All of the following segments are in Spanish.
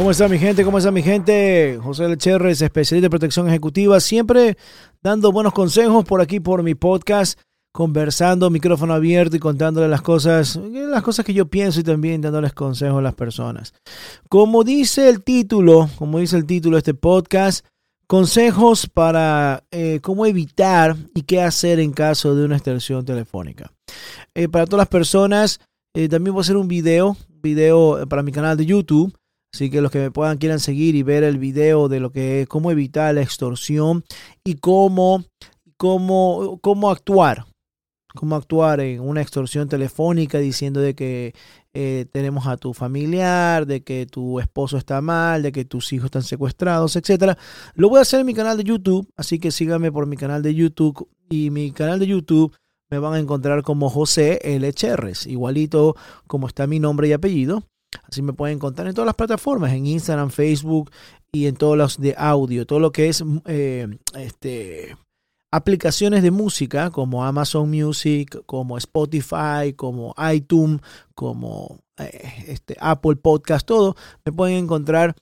¿Cómo está mi gente? ¿Cómo está mi gente? José Lecherres, especialista de protección ejecutiva, siempre dando buenos consejos por aquí por mi podcast, conversando, micrófono abierto y contándole las cosas, las cosas que yo pienso y también dándoles consejos a las personas. Como dice el título, como dice el título de este podcast, consejos para eh, cómo evitar y qué hacer en caso de una extorsión telefónica. Eh, para todas las personas, eh, también voy a hacer un video, video para mi canal de YouTube Así que los que me puedan quieran seguir y ver el video de lo que es cómo evitar la extorsión y cómo, cómo, cómo actuar. Cómo actuar en una extorsión telefónica diciendo de que eh, tenemos a tu familiar, de que tu esposo está mal, de que tus hijos están secuestrados, etcétera. Lo voy a hacer en mi canal de YouTube, así que síganme por mi canal de YouTube y mi canal de YouTube me van a encontrar como José L. Cherres, igualito como está mi nombre y apellido. Así me pueden encontrar en todas las plataformas, en Instagram, Facebook y en todos los de audio, todo lo que es eh, este, aplicaciones de música como Amazon Music, como Spotify, como iTunes, como eh, este, Apple Podcast, todo, me pueden encontrar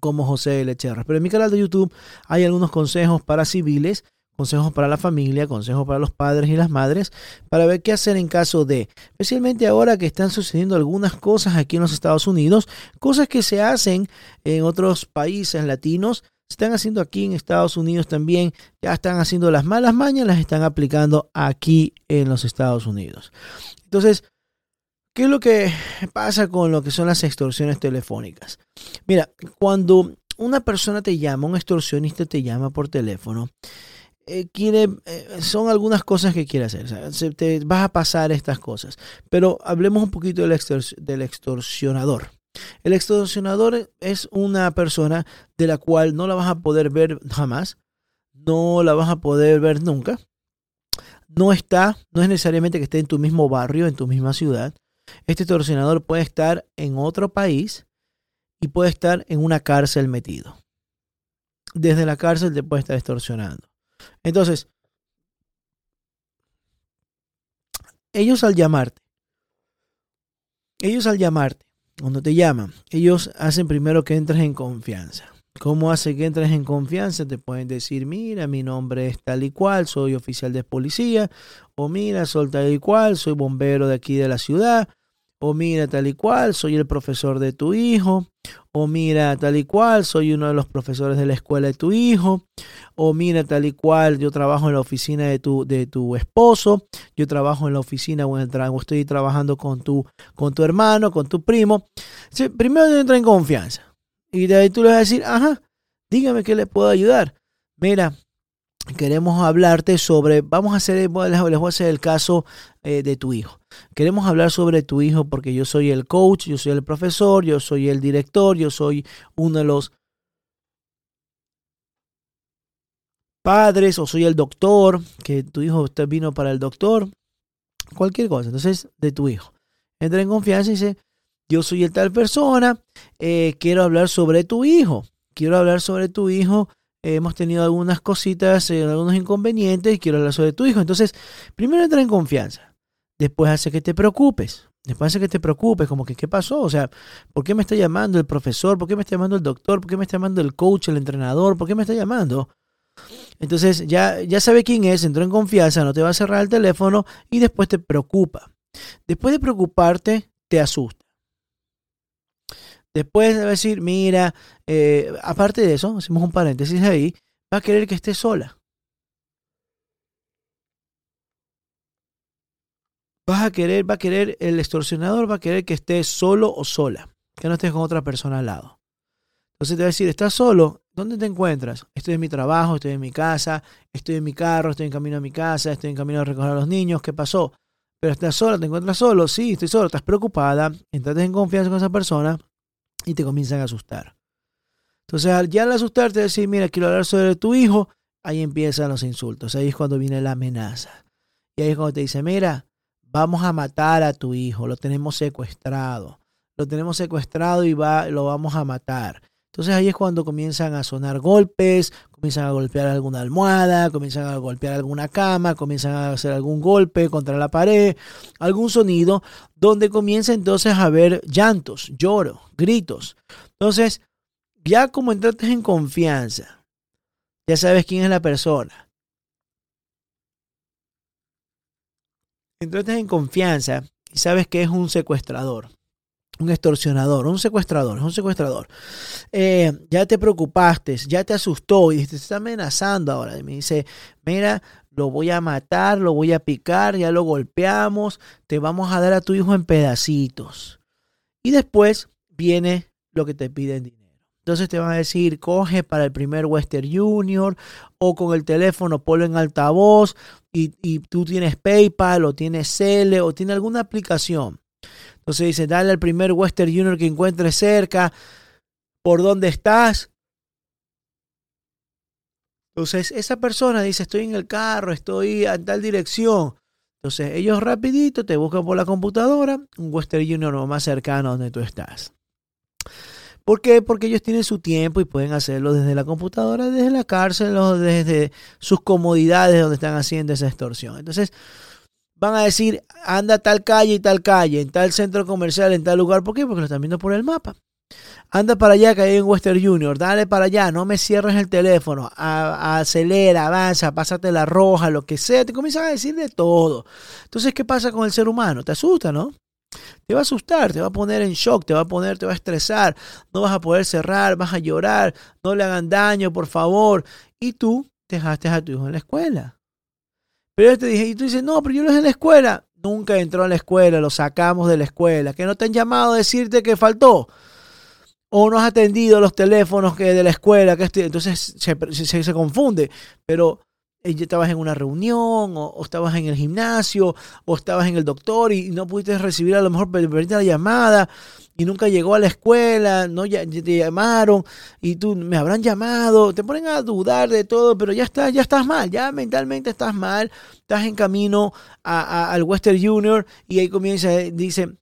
como José Lecherra. Pero en mi canal de YouTube hay algunos consejos para civiles consejos para la familia, consejos para los padres y las madres, para ver qué hacer en caso de, especialmente ahora que están sucediendo algunas cosas aquí en los Estados Unidos, cosas que se hacen en otros países latinos, se están haciendo aquí en Estados Unidos también, ya están haciendo las malas mañas, las están aplicando aquí en los Estados Unidos. Entonces, ¿qué es lo que pasa con lo que son las extorsiones telefónicas? Mira, cuando una persona te llama, un extorsionista te llama por teléfono, eh, quiere, eh, son algunas cosas que quiere hacer. te vas a pasar estas cosas. Pero hablemos un poquito del, del extorsionador. El extorsionador es una persona de la cual no la vas a poder ver jamás. No la vas a poder ver nunca. No está, no es necesariamente que esté en tu mismo barrio, en tu misma ciudad. Este extorsionador puede estar en otro país y puede estar en una cárcel metido. Desde la cárcel te puede estar extorsionando. Entonces, ellos al llamarte, ellos al llamarte, cuando te llaman, ellos hacen primero que entres en confianza. ¿Cómo hace que entres en confianza? Te pueden decir, mira, mi nombre es tal y cual, soy oficial de policía, o mira, soy tal y cual, soy bombero de aquí de la ciudad, o mira, tal y cual, soy el profesor de tu hijo, o mira, tal y cual, soy uno de los profesores de la escuela de tu hijo, o mira, tal y cual, yo trabajo en la oficina de tu, de tu esposo, yo trabajo en la oficina o, estoy trabajando con tu, con tu hermano, con tu primo. primero entra en confianza. Y de ahí tú le vas a decir, ajá, dígame qué le puedo ayudar. Mira, queremos hablarte sobre, vamos a hacer, les voy a hacer el caso eh, de tu hijo. Queremos hablar sobre tu hijo porque yo soy el coach, yo soy el profesor, yo soy el director, yo soy uno de los padres o soy el doctor, que tu hijo usted vino para el doctor, cualquier cosa. Entonces, de tu hijo. Entra en confianza y dice, yo soy el tal persona, eh, quiero hablar sobre tu hijo. quiero hablar sobre tu hijo. Hemos tenido algunas cositas, eh, algunos inconvenientes y quiero hablar sobre tu hijo. Entonces, primero entra en confianza. Después hace que te preocupes. Después hace que te preocupes, como que, ¿qué pasó? O sea, ¿por qué me está llamando el profesor? ¿Por qué me está llamando el doctor? ¿Por qué me está llamando el coach, el entrenador? ¿Por qué me está llamando? Entonces ya, ya sabe quién es, entró en confianza, no te va a cerrar el teléfono y después te preocupa. Después de preocuparte, te asusta. Después de decir, mira, eh, aparte de eso, hacemos un paréntesis ahí, va a querer que esté sola. Vas a querer, va a querer, el extorsionador va a querer que estés solo o sola, que no estés con otra persona al lado. Entonces te va a decir, ¿estás solo? ¿Dónde te encuentras? Estoy en mi trabajo, estoy en mi casa, estoy en mi carro, estoy en camino a mi casa, estoy en camino a recoger a los niños, ¿qué pasó? Pero estás solo, te encuentras solo, sí, estoy solo, estás preocupada, entras en confianza con esa persona y te comienzan a asustar. Entonces, ya al asustarte, decir, mira, quiero hablar sobre tu hijo, ahí empiezan los insultos, ahí es cuando viene la amenaza. Y ahí es cuando te dice, mira, vamos a matar a tu hijo, lo tenemos secuestrado, lo tenemos secuestrado y va, lo vamos a matar. Entonces ahí es cuando comienzan a sonar golpes, comienzan a golpear alguna almohada, comienzan a golpear alguna cama, comienzan a hacer algún golpe contra la pared, algún sonido, donde comienza entonces a haber llantos, lloro, gritos. Entonces, ya como entraste en confianza, ya sabes quién es la persona. Entraste en confianza y sabes que es un secuestrador un extorsionador, un secuestrador, un secuestrador. Eh, ya te preocupaste, ya te asustó y te está amenazando ahora. Me dice, mira, lo voy a matar, lo voy a picar, ya lo golpeamos, te vamos a dar a tu hijo en pedacitos. Y después viene lo que te piden dinero. Entonces te van a decir, coge para el primer Western Junior o con el teléfono ponlo en altavoz y, tú tienes PayPal o tienes Cele o tienes alguna aplicación entonces dice, dale al primer Western Junior que encuentres cerca, por dónde estás. Entonces esa persona dice, estoy en el carro, estoy en tal dirección. Entonces ellos rapidito te buscan por la computadora un Western Junior más cercano donde tú estás. ¿Por qué? Porque ellos tienen su tiempo y pueden hacerlo desde la computadora, desde la cárcel o desde sus comodidades donde están haciendo esa extorsión. Entonces, van a decir, anda tal calle y tal calle, en tal centro comercial, en tal lugar. ¿Por qué? Porque lo están viendo por el mapa. Anda para allá que hay en Western Junior, dale para allá, no me cierres el teléfono, acelera, avanza, pásate la roja, lo que sea, te comienzan a decir de todo. Entonces, ¿qué pasa con el ser humano? Te asusta, ¿no? Te va a asustar, te va a poner en shock, te va a poner, te va a estresar, no vas a poder cerrar, vas a llorar, no le hagan daño, por favor. Y tú dejaste a tu hijo en la escuela. Pero yo te dije, y tú dices, no, pero yo lo es en la escuela. Nunca entró a la escuela, lo sacamos de la escuela. Que no te han llamado a decirte que faltó. O no has atendido los teléfonos que de la escuela. Que entonces se, se, confunde. Pero eh, estabas en una reunión, o, estabas en el gimnasio, o estabas en el doctor y, no pudiste recibir a lo mejor la llamada y nunca llegó a la escuela, no ya, te llamaron y tú me habrán llamado, te ponen a dudar de todo, pero ya estás, ya estás mal, ya mentalmente estás mal, estás en camino al Western Junior y ahí comienza, dice,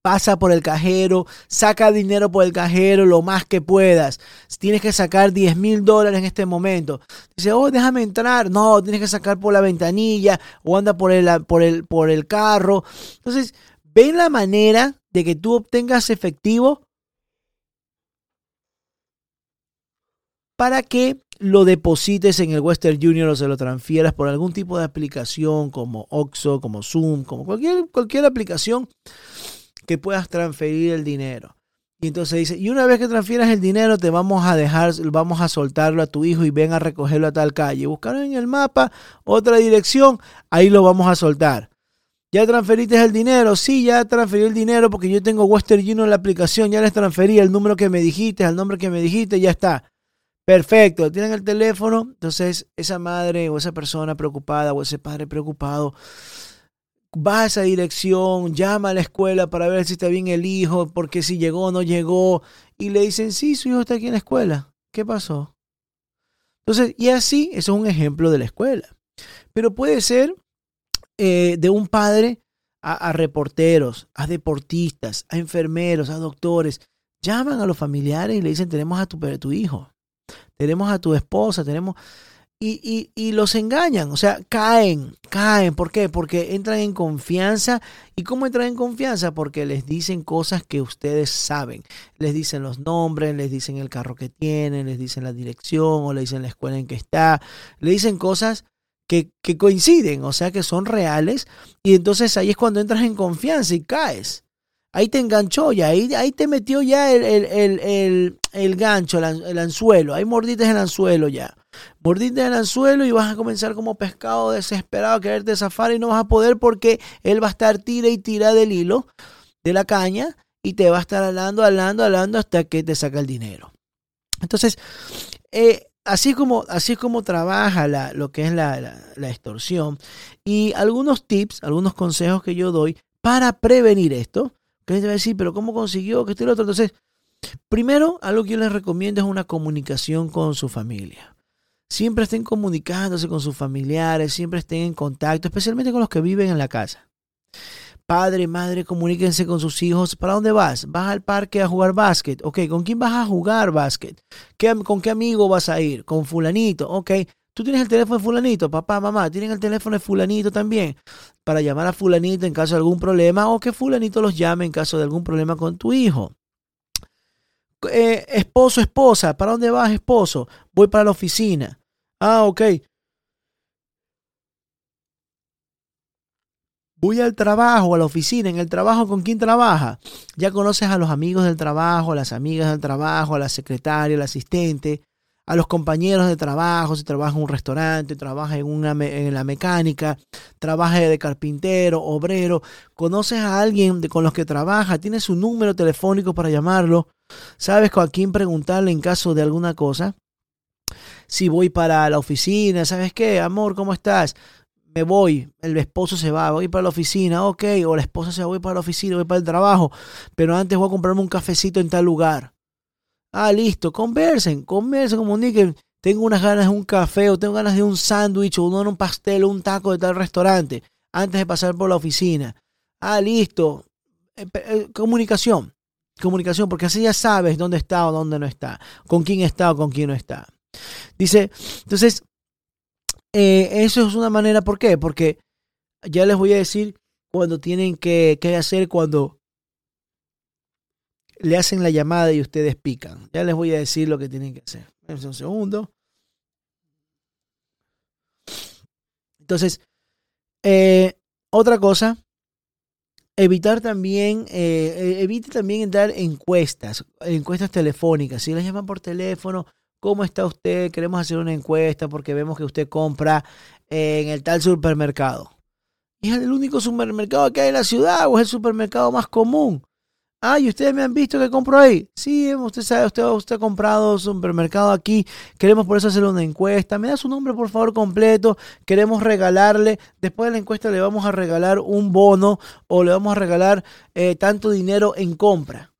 pasa por el cajero, saca dinero por el cajero lo más que puedas. Tienes que sacar 10 mil dólares en este momento. Dice, oh, déjame entrar. No, tienes que sacar por la ventanilla o anda por el, por el, por el carro. Entonces, ven la manera de que tú obtengas efectivo para que lo deposites en el Western Junior o se lo transfieras por algún tipo de aplicación como Oxo, como Zoom, como cualquier, cualquier aplicación que puedas transferir el dinero. Y entonces dice, y una vez que transfieras el dinero, te vamos a dejar, vamos a soltarlo a tu hijo y ven a recogerlo a tal calle. Buscaron en el mapa otra dirección, ahí lo vamos a soltar. ¿Ya transferiste el dinero? Sí, ya transferí el dinero porque yo tengo Western Union en la aplicación, ya les transferí el número que me dijiste, el nombre que me dijiste, ya está. Perfecto, tienen el teléfono, entonces esa madre o esa persona preocupada o ese padre preocupado va a esa dirección, llama a la escuela para ver si está bien el hijo, porque si llegó o no llegó, y le dicen, sí, su hijo está aquí en la escuela. ¿Qué pasó? Entonces, y así, eso es un ejemplo de la escuela. Pero puede ser eh, de un padre a, reporteros, a deportistas, a enfermeros, a doctores. llaman a los familiares y le dicen, tenemos a tu, tu hijo, tenemos a tu esposa, tenemos... Y, y, los engañan, o sea, caen, caen. ¿Por qué? Porque entran en confianza. ¿Y cómo entran en confianza? Porque les dicen cosas que ustedes saben. Les dicen los nombres, les dicen el carro que tienen, les dicen la dirección o le dicen la escuela en que está. Le dicen cosas que, coinciden, o sea, que son reales. Y entonces ahí es cuando entras en confianza y caes ahí te enganchó ya, ahí, ahí te metió ya el, el, gancho, el, anzuelo, ahí mordiste el anzuelo ya. Mordiste el anzuelo y vas a comenzar como pescado desesperado a quererte zafar y no vas a poder porque él va a estar tira y tira del hilo de la caña y te va a estar alando, alando, alando hasta que te saca el dinero. Entonces, eh, así, como, así como trabaja la, lo que es la, la extorsión y algunos tips, algunos consejos que yo doy para prevenir esto que te va a decir, pero ¿cómo consiguió que esté el otro? Entonces, primero, algo que yo les recomiendo es una comunicación con su familia. Siempre estén comunicándose con sus familiares, siempre estén en contacto, especialmente con los que viven en la casa. Padre, madre, comuníquense con sus hijos. ¿Para dónde vas? ¿Vas al parque a jugar básquet? Ok, ¿con quién vas a jugar básquet? ¿Con qué amigo vas a ir? ¿Con fulanito? Ok, Tú tienes el teléfono de fulanito, papá, mamá, tienen el teléfono de fulanito también para llamar a fulanito en caso de algún problema o que fulanito los llame en caso de algún problema con tu hijo. Eh, esposo, esposa, ¿para dónde vas, esposo? Voy para la oficina. Ah, ok. Voy al trabajo, a la oficina. En el trabajo, ¿con quién trabaja? Ya conoces a los amigos del trabajo, a las amigas del trabajo, a la secretaria, al asistente a los compañeros de trabajo, si trabaja en un restaurante, trabaja en, una, en la mecánica, trabaja de carpintero, obrero, conoces a alguien con los que trabaja, tienes su número telefónico para llamarlo, sabes con quién preguntarle en caso de alguna cosa. Si voy para la oficina, ¿sabes qué? Amor, ¿cómo estás? Me voy, el esposo se va, voy para la oficina, ok, o la esposa se va, voy para la oficina, voy para el trabajo, pero antes voy a comprarme un cafecito en tal lugar Ah, listo, conversen, conversen, comuniquen. Tengo unas ganas de un café o tengo ganas de un sándwich o un pastel o un taco de tal restaurante antes de pasar por la oficina. Ah, listo. Eh, eh, comunicación, comunicación, porque así ya sabes dónde está o dónde no está, con quién está o con quién no está. Dice, entonces, eh, eso es una manera, ¿por qué? Porque ya les voy a decir cuando tienen que, que hacer cuando le hacen la llamada y ustedes pican. Ya les voy a decir lo que tienen que hacer. Un segundo. Entonces, eh, otra cosa, evitar también, eh, eh, evite también entrar en encuestas, encuestas telefónicas. Si les llaman por teléfono, ¿cómo está usted? Queremos hacer una encuesta porque vemos que usted compra en el tal supermercado. ¿Es el único supermercado que hay en la ciudad o es el supermercado más común? Ah, ustedes me han visto que compro ahí. Sí, usted sabe, usted, usted ha comprado supermercado aquí. Queremos por eso hacer una encuesta. Me da su nombre, por favor, completo. Queremos regalarle. Después de la encuesta le vamos a regalar un bono o le vamos a regalar eh, tanto dinero en compra.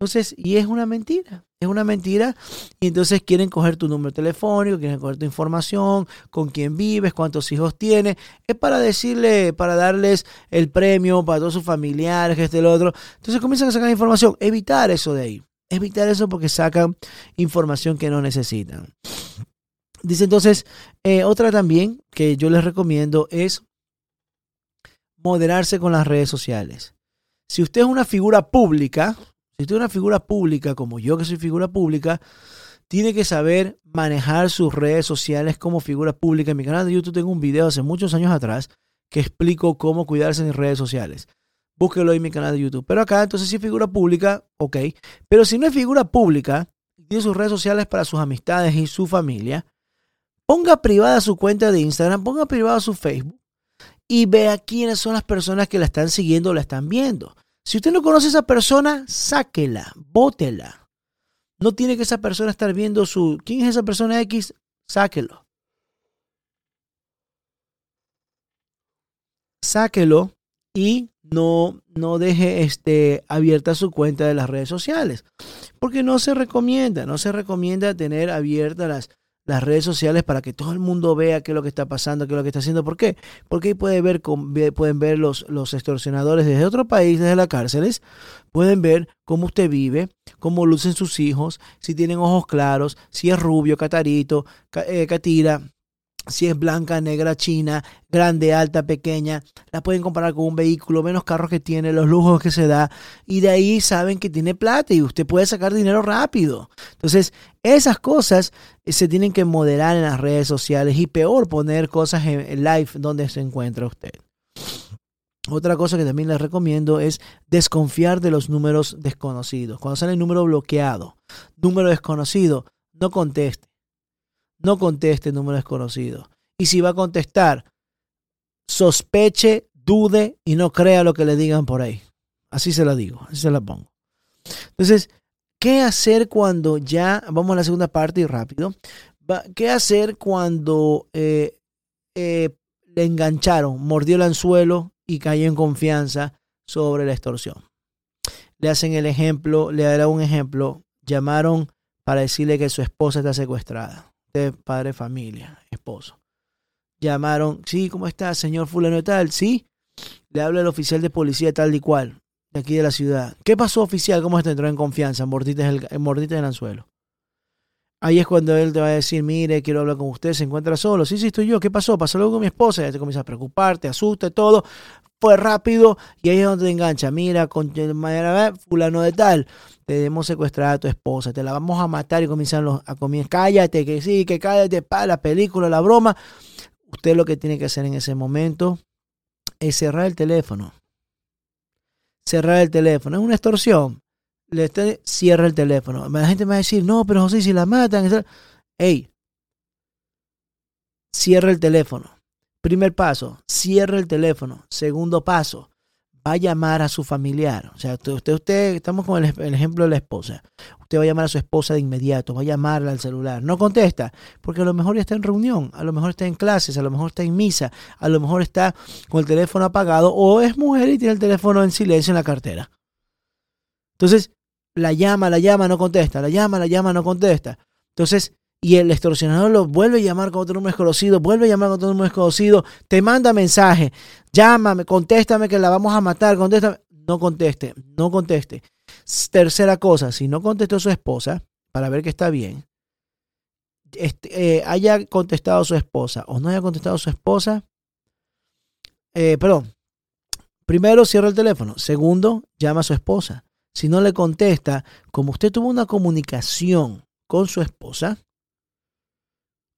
Entonces, y es una mentira, es una mentira. Y entonces quieren coger tu número telefónico, quieren coger tu información, con quién vives, cuántos hijos tienes. Es para decirle, para darles el premio para todos sus familiares, que este, el otro. Entonces comienzan a sacar información. Evitar eso de ahí. Evitar eso porque sacan información que no necesitan. Dice entonces, eh, otra también que yo les recomiendo es moderarse con las redes sociales. Si usted es una figura pública, si usted es una figura pública, como yo que soy figura pública, tiene que saber manejar sus redes sociales como figura pública. En mi canal de YouTube tengo un video hace muchos años atrás que explico cómo cuidarse en redes sociales. Búsquelo en mi canal de YouTube. Pero acá, entonces, si es figura pública, ok. Pero si no es figura pública, tiene sus redes sociales para sus amistades y su familia, ponga privada su cuenta de Instagram, ponga privada su Facebook y vea quiénes son las personas que la están siguiendo o la están viendo. Si usted no conoce a esa persona, sáquela, bótela. No tiene que esa persona estar viendo su... ¿Quién es esa persona X? Sáquelo. Sáquelo y no, no deje este, abierta su cuenta de las redes sociales. Porque no se recomienda, no se recomienda tener abiertas las, las redes sociales para que todo el mundo vea qué es lo que está pasando, qué es lo que está haciendo. ¿Por qué? Porque ahí puede ver, pueden ver los, los extorsionadores desde otro país, desde las cárceles, pueden ver cómo usted vive, cómo lucen sus hijos, si tienen ojos claros, si es rubio, catarito, eh, catira, si es blanca, negra, china, grande, alta, pequeña, la pueden comparar con un vehículo, menos carros que tiene, los lujos que se da, y de ahí saben que tiene plata y usted puede sacar dinero rápido. Entonces, esas cosas eh, se tienen que moderar en las redes sociales y peor poner cosas en live donde se encuentra usted. Otra cosa que también les recomiendo es desconfiar de los números desconocidos. Cuando sale el número bloqueado, número desconocido, no conteste no conteste número desconocido. Y si va a contestar, sospeche, dude y no crea lo que le digan por ahí. Así se la digo, así se la pongo. Entonces, ¿qué hacer cuando ya, vamos a la segunda parte y rápido, ¿qué hacer cuando eh, eh, le engancharon, mordió el anzuelo y cayó en confianza sobre la extorsión? Le hacen el ejemplo, le dará un ejemplo, llamaron para decirle que su esposa está secuestrada padre familia, esposo. Llamaron, sí, ¿cómo está, señor fulano y tal? Sí, le habla el oficial de policía tal y cual, de aquí de la ciudad. ¿Qué pasó, oficial? ¿Cómo está? Entró en confianza, mordiste el, en el anzuelo. Ahí es cuando él te va a decir, mire, quiero hablar con usted, se encuentra solo. Sí, sí, estoy yo. ¿Qué pasó? Pasó algo con mi esposa. Ya te comienza a preocupar, te asusta, todo. Fue rápido y ahí es donde te engancha. Mira, con fulano de tal debemos secuestrar a tu esposa, te la vamos a matar y comienzan los, a comer, cállate, que sí, que cállate, para la película, la broma. Usted lo que tiene que hacer en ese momento es cerrar el teléfono. Cerrar el teléfono. Es una extorsión. Le cierra el teléfono. La gente me va a decir, no, pero José, si la matan. Ey, cierra el teléfono. Primer paso, cierra el teléfono. Segundo paso, va a llamar a su familiar. O sea, usted, usted, estamos con el, ejemplo de la esposa. Usted va a llamar a su esposa de inmediato, va a llamarla al celular. No contesta, porque a lo mejor ya está en reunión, a lo mejor está en clases, a lo mejor está en misa, a lo mejor está con el teléfono apagado o es mujer y tiene el teléfono en silencio en la cartera. Entonces, la llama, la llama, no contesta, la llama, la llama, no contesta. Entonces, y el extorsionador lo vuelve a llamar con otro número desconocido, vuelve a llamar con otro número desconocido, te manda mensaje, llámame, contéstame que la vamos a matar, contéstame. No conteste, no conteste. Tercera cosa, si no contestó su esposa, para ver que está bien, este, eh, haya contestado su esposa o no haya contestado su esposa, eh, perdón, primero cierra el teléfono, segundo, llama a su esposa. Si no le contesta, como usted tuvo una comunicación con su esposa,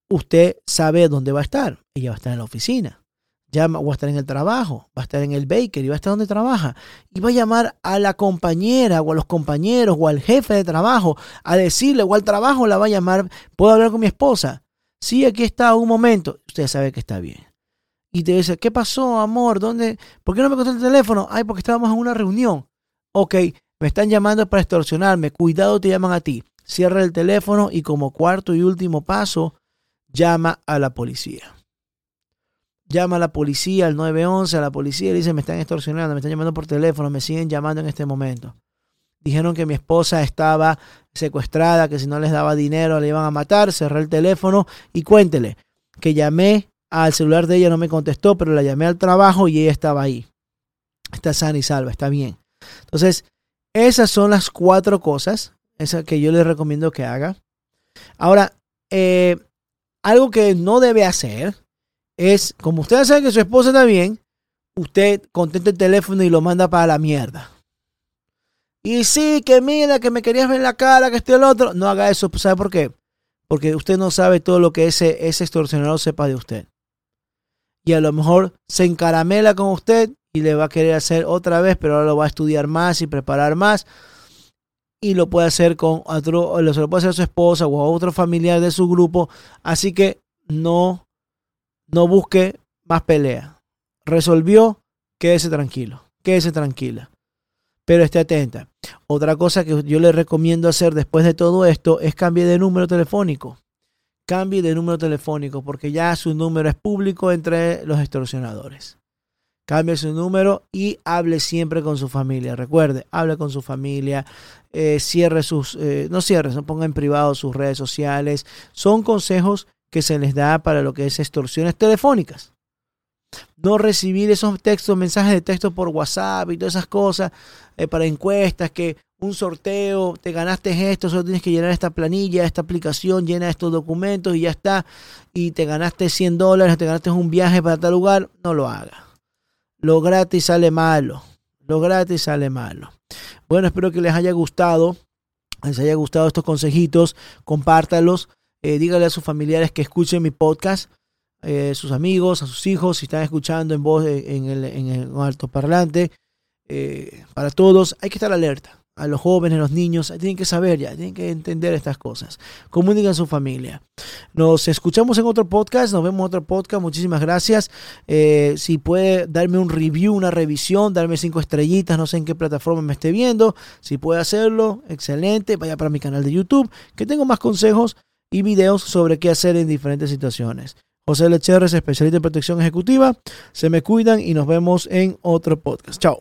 usted sabe dónde va a estar. Ella va a estar en la oficina, ya va a estar en el trabajo, va a estar en el baker y va a estar donde trabaja. Y va a llamar a la compañera o a los compañeros o al jefe de trabajo a decirle o al trabajo la va a llamar, ¿puedo hablar con mi esposa? Sí, aquí está, un momento. Usted sabe que está bien. Y te dice, ¿qué pasó, amor? ¿Dónde? ¿Por qué no me contesta el teléfono? Ay, porque estábamos en una reunión. Ok, me están llamando para extorsionarme. Cuidado, te llaman a ti. Cierra el teléfono y como cuarto y último paso, llama a la policía. Llama a la policía, al 911, a la policía y dice, me están extorsionando, me están llamando por teléfono, me siguen llamando en este momento. Dijeron que mi esposa estaba secuestrada, que si no les daba dinero le iban a matar. Cerré el teléfono y cuéntele que llamé al celular de ella, no me contestó, pero la llamé al trabajo y ella estaba ahí. Está sana y salva, está bien. Entonces, esas son las cuatro cosas esas que yo le recomiendo que haga. Ahora, eh, algo que no debe hacer es, como usted sabe que su esposa está bien, usted contenta el teléfono y lo manda para la mierda. Y sí, que mira, que me querías ver la cara, que estoy el otro. No haga eso. ¿Sabe por qué? Porque usted no sabe todo lo que ese, ese extorsionador sepa de usted. Y a lo mejor se encaramela con usted le va a querer hacer otra vez, pero ahora lo va a estudiar más y preparar más y lo puede hacer con otro, lo puede hacer a su esposa o a otro familiar de su grupo. Así que no, no busque más pelea. Resolvió, quédese tranquilo, quédese tranquila. Pero esté atenta. Otra cosa que yo le recomiendo hacer después de todo esto es cambiar de número telefónico. Cambie de número telefónico porque ya su número es público entre los extorsionadores. Cambie su número y hable siempre con su familia. Recuerde, hable con su familia, eh, cierre sus, eh, no cierre, no ponga en privado sus redes sociales. Son consejos que se les da para lo que es extorsiones telefónicas. No recibir esos textos, mensajes de texto por WhatsApp y todas esas cosas eh, para encuestas que un sorteo, te ganaste esto, solo tienes que llenar esta planilla, esta aplicación, llena estos documentos y ya está. Y te ganaste 100 dólares, te ganaste un viaje para tal lugar, no lo haga. Lo gratis sale malo. Lo gratis sale malo. Bueno, espero que les haya gustado. Les haya gustado estos consejitos. Compártalos. Eh, dígale a sus familiares que escuchen mi podcast. Eh, sus amigos, a sus hijos, si están escuchando en voz en el, en el alto parlante. Eh, para todos, hay que estar alerta a los jóvenes, a los niños, tienen que saber ya, tienen que entender estas cosas. Comuniquen a su familia. Nos escuchamos en otro podcast, nos vemos en otro podcast. Muchísimas gracias. Eh, si puede darme un review, una revisión, darme cinco estrellitas, no sé en qué plataforma me esté viendo. Si puede hacerlo, excelente. Vaya para mi canal de YouTube, que tengo más consejos y videos sobre qué hacer en diferentes situaciones. José es especialista en protección ejecutiva. Se me cuidan y nos vemos en otro podcast. Chao.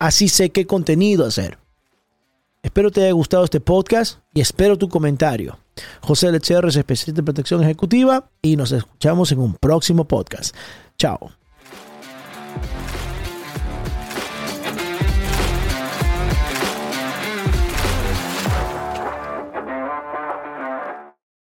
Así sé qué contenido hacer. Espero te haya gustado este podcast y espero tu comentario. José Lecher es especialista en protección ejecutiva y nos escuchamos en un próximo podcast. Chao.